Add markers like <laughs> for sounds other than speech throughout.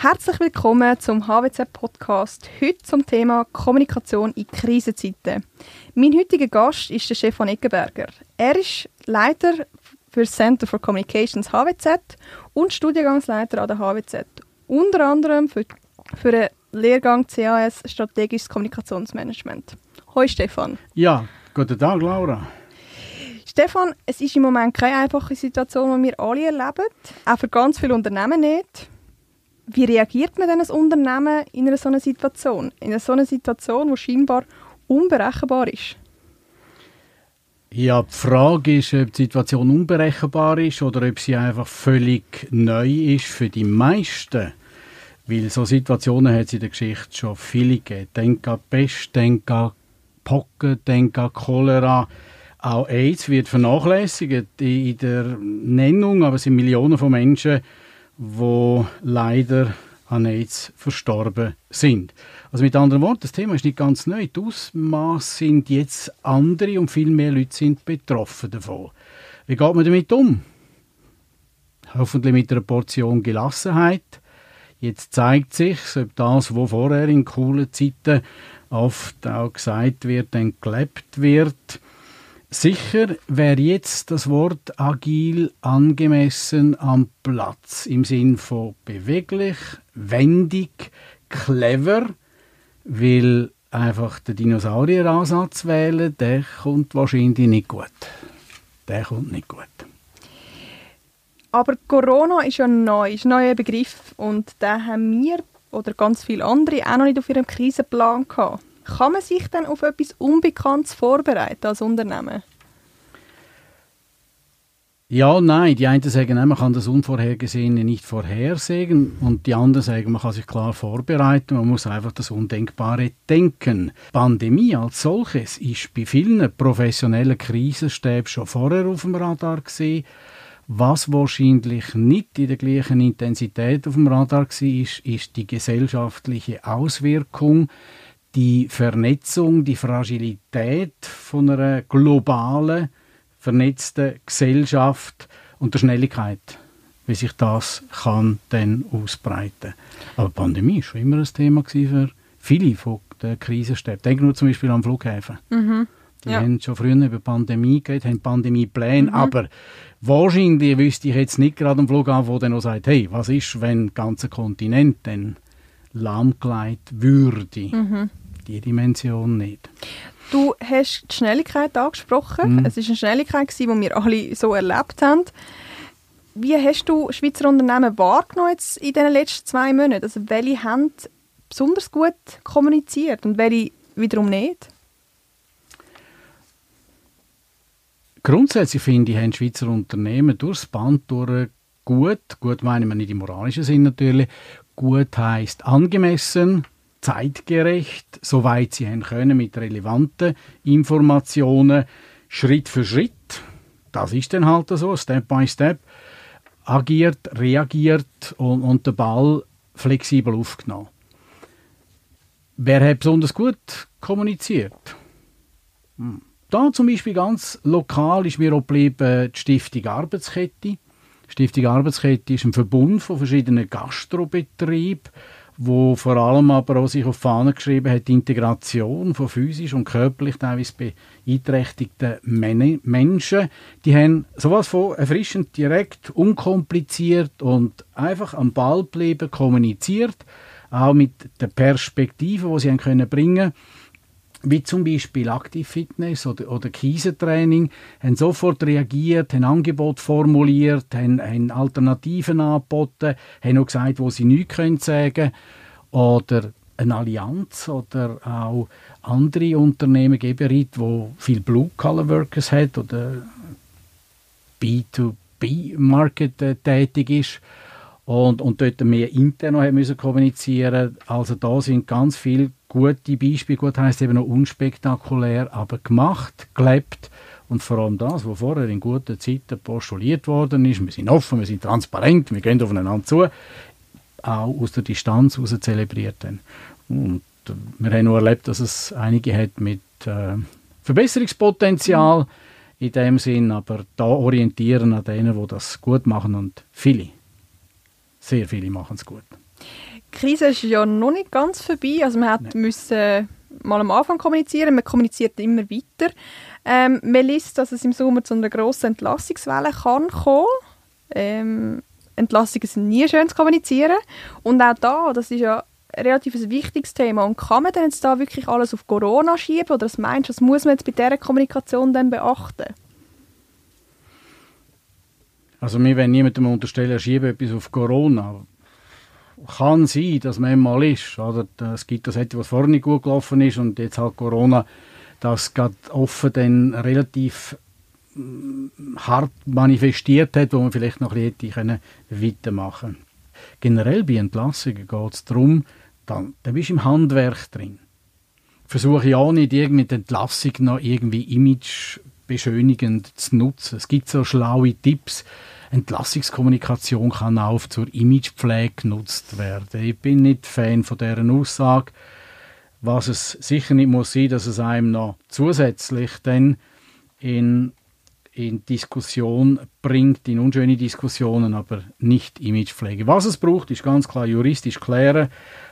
Herzlich willkommen zum HWZ-Podcast. Heute zum Thema Kommunikation in Krisenzeiten. Mein heutiger Gast ist der Stefan Eckenberger. Er ist Leiter für das Center for Communications HWZ und Studiengangsleiter an der HWZ. Unter anderem für, für den Lehrgang CAS Strategisches Kommunikationsmanagement. Hoi Stefan. Ja, guten Tag Laura. Stefan, es ist im Moment keine einfache Situation, die wir alle erleben, auch für ganz viele Unternehmen nicht. Wie reagiert man denn als Unternehmen in einer solchen Situation? In einer solchen Situation, die scheinbar unberechenbar ist? Ja, die Frage ist, ob die Situation unberechenbar ist oder ob sie einfach völlig neu ist für die meisten. Weil so Situationen hat es in der Geschichte schon viele gegeben. Denk an Pest, denk an Pocken, denk an Cholera. Auch AIDS wird vernachlässigt in der Nennung, aber es sind Millionen von Menschen, die leider an AIDS verstorben sind. Also mit anderen Worten, das Thema ist nicht ganz neu. Die Ausmaße sind jetzt andere und viel mehr Leute sind betroffen davon. Wie geht man damit um? Hoffentlich mit einer Portion Gelassenheit. Jetzt zeigt sich, ob das, was vorher in coolen Zeiten oft auch gesagt wird, dann gelebt wird. Sicher wäre jetzt das Wort agil angemessen am Platz im Sinn von beweglich, wendig, clever, weil einfach der Dinosaurier-Ansatz wählen, der kommt wahrscheinlich nicht gut. Der kommt nicht gut. Aber Corona ist ja neu, ist ein neuer Begriff und da haben wir oder ganz viele andere auch noch nicht auf ihrem Krisenplan gehabt. Kann man sich dann auf etwas Unbekanntes vorbereiten als Unternehmen? Ja, nein. Die einen sagen, man kann das Unvorhergesehene nicht vorhersehen und die anderen sagen, man kann sich klar vorbereiten, man muss einfach das Undenkbare denken. Pandemie als solches ist bei vielen professionellen Krisenstäben schon vorher auf dem Radar gesehen. Was wahrscheinlich nicht in der gleichen Intensität auf dem Radar war, ist, ist die gesellschaftliche Auswirkung die Vernetzung, die Fragilität von einer globalen, vernetzten Gesellschaft und der Schnelligkeit, wie sich das kann dann ausbreiten. Aber die Pandemie war schon immer ein Thema für viele von den Krisenstäben. Denken wir zum Beispiel an Flughäfen. Mhm. Die ja. haben schon früher über Pandemie geredet, haben Pandemiepläne, mhm. aber wahrscheinlich wüsste ich jetzt nicht gerade am Flughafen, wo dann noch sagt, hey, was ist, wenn der ganze Kontinent dann lahmgelegt würde? Mhm. Die Dimension nicht. Du hast die Schnelligkeit angesprochen. Mhm. Es war eine Schnelligkeit, die wir alle so erlebt haben. Wie hast du Schweizer Unternehmen wahrgenommen in den letzten zwei Monaten? Also welche haben besonders gut kommuniziert und welche wiederum nicht? Grundsätzlich finde ich, haben Schweizer Unternehmen durchs Band durch gut, gut meinen wir nicht im moralischen Sinn natürlich, gut heißt angemessen, zeitgerecht, soweit sie haben können, mit relevanten Informationen, Schritt für Schritt, das ist dann halt so, Step by Step, agiert, reagiert und, und den Ball flexibel aufgenommen. Wer hat besonders gut kommuniziert? Hm. Da zum Beispiel ganz lokal ist mir auch geblieben die Stiftung Arbeitskette. Die Stiftung Arbeitskette ist ein Verbund von verschiedenen Gastrobetrieben, wo vor allem aber auch sich auf die Fahne geschrieben hat, die Integration von physisch und körperlich teilweise beeinträchtigten Menschen. Die haben sowas von erfrischend, direkt, unkompliziert und einfach am Ball geblieben, kommuniziert, auch mit der Perspektive, die sie haben können bringen wie zum Beispiel Aktivfitness oder, oder Kiesentraining, haben sofort reagiert, haben Angebot formuliert, haben, haben Alternativen angeboten, haben auch gesagt, wo sie nichts können sagen oder eine Allianz oder auch andere Unternehmen, Geberit, wo viel Blue-Collar-Workers hat oder B2B-Market äh, tätig ist und, und dort mehr intern noch müssen kommunizieren. Also da sind ganz viele gute Beispiele, gut heisst eben noch unspektakulär, aber gemacht, gelebt und vor allem das, was vorher in guten Zeiten postuliert worden ist, wir sind offen, wir sind transparent, wir gehen aufeinander zu, auch aus der Distanz heraus zelebriert haben. Und wir haben nur erlebt, dass es einige hat mit äh, Verbesserungspotenzial in dem Sinn, aber da orientieren an denen, die das gut machen und viele sehr viele machen es gut. Die Krise ist ja noch nicht ganz vorbei. Also man hat müssen mal am Anfang kommunizieren, man kommuniziert immer weiter. Ähm, man liest, dass es im Sommer zu einer grossen Entlassungswelle kann kommen. Ähm, Entlassungen sind nie schön zu kommunizieren. Und auch da, das ist ja ein relativ wichtiges Thema. Und kann man denn jetzt da wirklich alles auf Corona schieben? Oder was meinst du, was muss man jetzt bei dieser Kommunikation dann beachten? Also wir wollen niemandem unterstellen, er schiebe etwas auf Corona. Kann sein, dass man mal ist. Oder es gibt das etwas, was nicht gut gelaufen ist und jetzt halt Corona, das gerade offen dann relativ mm, hart manifestiert hat, wo man vielleicht noch ein bisschen weitermachen können. Generell bei Entlassungen geht es darum, dann, dann bist du im Handwerk drin. Versuche auch nicht die Entlassung noch irgendwie imagebeschönigend zu nutzen. Es gibt so schlaue Tipps. Entlassungskommunikation kann auch zur Imagepflege genutzt werden. Ich bin nicht Fan von deren Aussage. Was es sicher nicht muss sein, dass es einem noch zusätzlich dann in in Diskussion bringt, in unschöne Diskussionen, aber nicht Imagepflege. Was es braucht, ist ganz klar juristisch klären.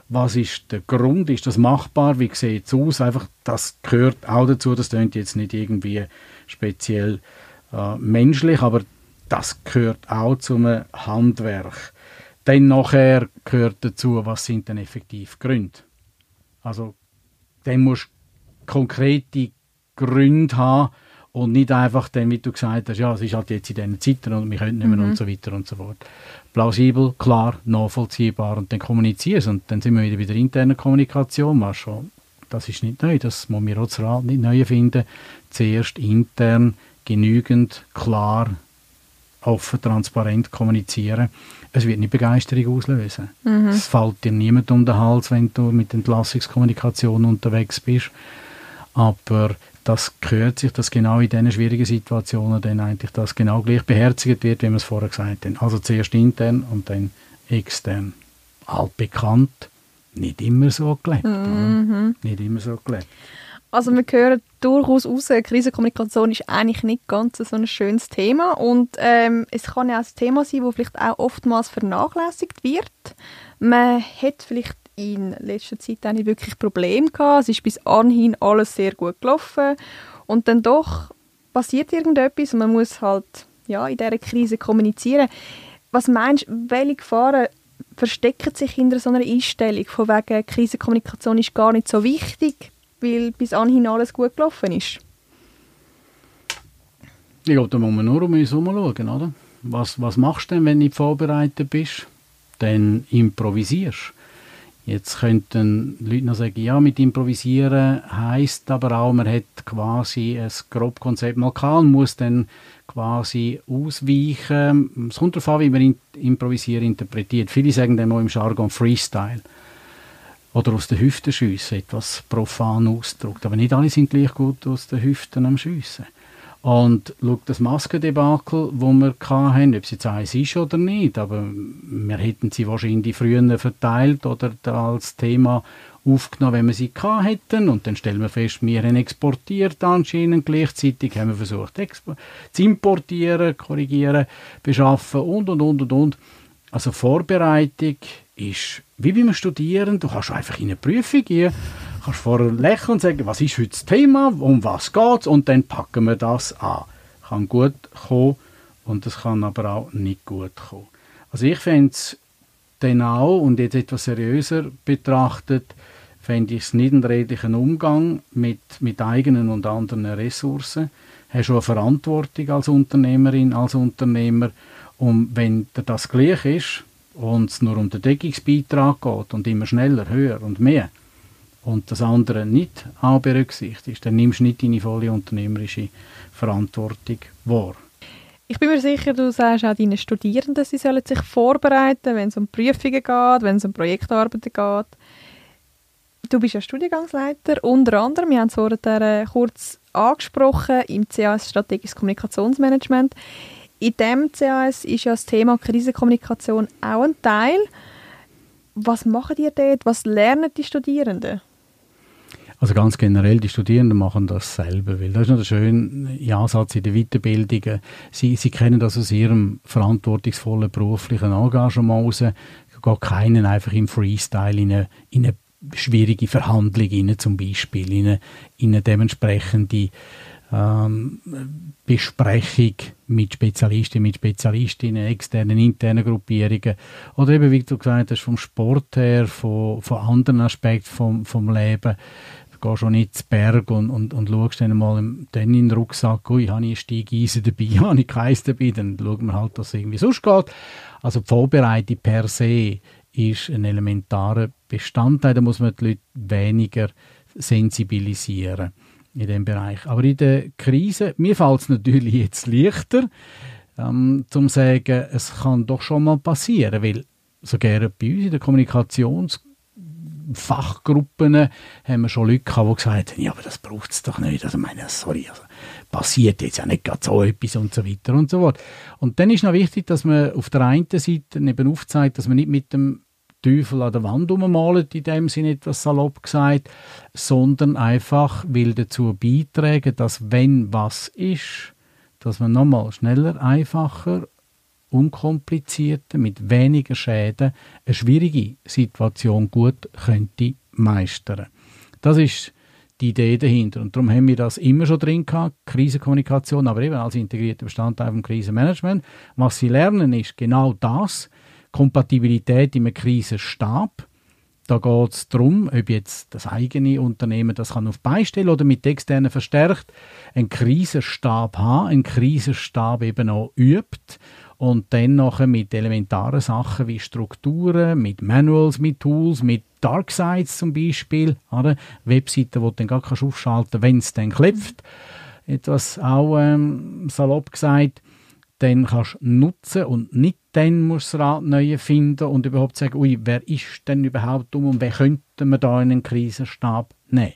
Was ist der Grund? Ist das machbar? Wie sieht es aus? Einfach, das gehört auch dazu. Das klingt jetzt nicht irgendwie speziell äh, menschlich, aber das gehört auch zum Handwerk. Dann nachher gehört dazu, was sind denn effektiv Gründe? Also, dann musst du konkrete Gründe haben, und nicht einfach dann, wie du gesagt hast, ja, es ist halt jetzt in diesen Zeiten und wir können nicht mehr mhm. und so weiter und so fort. Plausibel, klar, nachvollziehbar und dann kommunizieren und dann sind wir wieder bei der internen Kommunikation, was schon, das ist nicht neu, das muss wir als Rat nicht neu finden. Zuerst intern genügend, klar, offen, transparent kommunizieren. Es wird nicht Begeisterung auslösen. Mhm. Es fällt dir niemand um den Hals, wenn du mit Entlassungskommunikation unterwegs bist. Aber das gehört sich, dass genau in diesen schwierigen Situationen dann eigentlich das genau gleich beherzigt wird, wie wir es vorher gesagt haben. Also zuerst intern und dann extern. Altbekannt, nicht immer so gelebt. Mhm. Nicht immer so gelebt. Also wir hören durchaus raus, Krisenkommunikation ist eigentlich nicht ganz so ein schönes Thema und ähm, es kann ja auch ein Thema sein, das vielleicht auch oftmals vernachlässigt wird. Man hat vielleicht in letzter Zeit auch nicht wirklich Probleme gehabt. Es ist bis anhin alles sehr gut gelaufen. Und dann doch passiert irgendetwas und man muss halt ja, in dieser Krise kommunizieren. Was meinst du, welche Gefahren verstecken sich hinter so einer Einstellung von wegen Krisenkommunikation ist gar nicht so wichtig, weil bis anhin alles gut gelaufen ist? Ich glaube, da muss man nur um uns herum schauen, oder? Was, was machst du denn, wenn du nicht vorbereitet bist? Dann improvisierst. Jetzt könnten Leute noch sagen, ja, mit Improvisieren heißt aber auch, man hat quasi ein grob Konzept mal gehabt und muss dann quasi ausweichen. Es kommt darauf an, wie man Improvisieren interpretiert. Viele sagen dann auch im Jargon Freestyle oder aus der Hüfte schiessen, etwas profan ausgedrückt. Aber nicht alle sind gleich gut aus den Hüften am Schiessen. Und schau das Maskendebakel, das wir hatten, ob es jetzt eins ist oder nicht, aber wir hätten sie wahrscheinlich früher verteilt oder als Thema aufgenommen, wenn wir sie hätten. Und dann stellen wir fest, wir haben exportiert anscheinend. Gleichzeitig haben wir versucht, zu importieren, korrigieren, beschaffen und, und, und, und, und. Also Vorbereitung ist wie beim Studieren. Du kannst einfach in eine Prüfung gehen kannst vorher lächeln und sagen, was ist heute das Thema, um was geht es und dann packen wir das an. Kann gut kommen und es kann aber auch nicht gut kommen. Also ich fände es dann auch, und jetzt etwas seriöser betrachtet, fände ich es nicht einen redlichen Umgang mit, mit eigenen und anderen Ressourcen. Du hast schon eine Verantwortung als Unternehmerin, als Unternehmer. Und wenn dir das gleich ist und es nur um den Deckungsbeitrag geht und immer schneller, höher und mehr, und das andere nicht auch berücksichtigst, dann nimmst du nicht deine volle unternehmerische Verantwortung wahr. Ich bin mir sicher, du sagst auch deinen Studierenden, sie sollen sich vorbereiten, wenn es um Prüfungen geht, wenn es um Projektarbeiten geht. Du bist ja Studiengangsleiter, unter anderem, wir haben es vorhin kurz angesprochen, im CAS Strategisches Kommunikationsmanagement. In dem CAS ist ja das Thema Krisenkommunikation auch ein Teil. Was machen die dort? Was lernen die Studierenden? Also ganz generell, die Studierenden machen das selber, weil das ist noch der schöne Ansatz in der Weiterbildung. Sie, sie kennen das aus ihrem verantwortungsvollen beruflichen Engagement raus. geht keinen einfach im Freestyle in eine, in eine schwierige Verhandlung rein, zum Beispiel, in eine, in eine dementsprechende ähm, Besprechung mit Spezialisten, mit Spezialistinnen, externen, internen Gruppierungen oder eben, wie du gesagt hast, vom Sport her, von, von anderen Aspekten vom, vom Leben. Du gehst schon nicht zu Berg und, und, und schaust dann mal im, dann in den Rucksack, ui, habe ich ein Steigeisen dabei, <laughs> habe ich keins dabei, dann schauen wir halt, dass es irgendwie sonst geht. Also die Vorbereitung per se ist ein elementarer Bestandteil, da muss man die Leute weniger sensibilisieren in dem Bereich. Aber in der Krise, mir fällt es natürlich jetzt leichter, ähm, zum sagen, es kann doch schon mal passieren, weil sogar bei uns in der Kommunikationsfachgruppen haben wir schon Leute gehabt, die gesagt haben, ja, aber das braucht es doch nicht. Also meine, sorry, also passiert jetzt ja nicht gerade so etwas und so weiter und so fort. Und dann ist noch wichtig, dass man auf der einen Seite eben aufzeigt, dass man nicht mit dem Teufel an der Wand ummalen, in dem Sinne etwas salopp gesagt, sondern einfach will dazu beitragen, dass wenn was ist, dass man nochmal schneller, einfacher, unkomplizierter, mit weniger Schäden eine schwierige Situation gut könnte meistern. Das ist die Idee dahinter. Und darum haben wir das immer schon drin gehabt, Krisenkommunikation, aber eben als integrierter Bestandteil vom Krisenmanagement. Was sie lernen, ist genau das, Kompatibilität im Krisenstab. Da geht es darum, ob jetzt das eigene Unternehmen das kann auf beistellen oder mit externen verstärkt einen Krisenstab haben, einen Krisenstab eben auch übt und dann nachher mit elementaren Sachen wie Strukturen, mit Manuals, mit Tools, mit Darksides zum Beispiel, oder? Webseiten, die du dann gar kannst aufschalten wenn es dann klopft. Etwas auch ähm, salopp gesagt, dann kannst du nutzen und nicht dann musst du das Rad neu finden und überhaupt sagen, ui, wer ist denn überhaupt um und wer könnte man da in einen Krisenstab nehmen.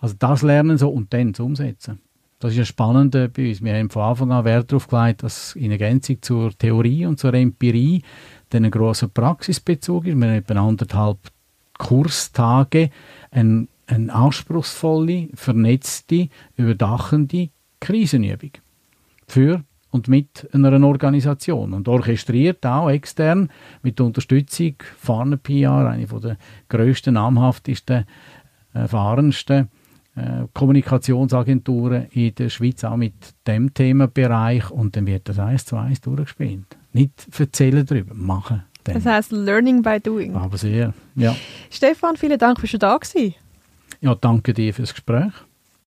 Also das lernen so und dann zu umsetzen. Das ist ja spannend bei uns. Wir haben von Anfang an Wert darauf gelegt, dass in Ergänzung zur Theorie und zur Empirie dann ein grosser Praxisbezug ist. Wir haben etwa anderthalb Kurstage, eine, eine anspruchsvolle, vernetzte, überdachende Krisenübung für und mit einer Organisation und orchestriert auch extern mit Unterstützung Farne PR, eine der grössten, namhaftesten, erfahrensten äh, Kommunikationsagenturen in der Schweiz, auch mit dem Themenbereich und dann wird das eins zu eins durchgespielt. Nicht erzählen darüber, machen. Dann. Das heißt Learning by Doing. Aber sehr, ja. Stefan, vielen Dank, dass du da gewesen. Ja, danke dir fürs Gespräch.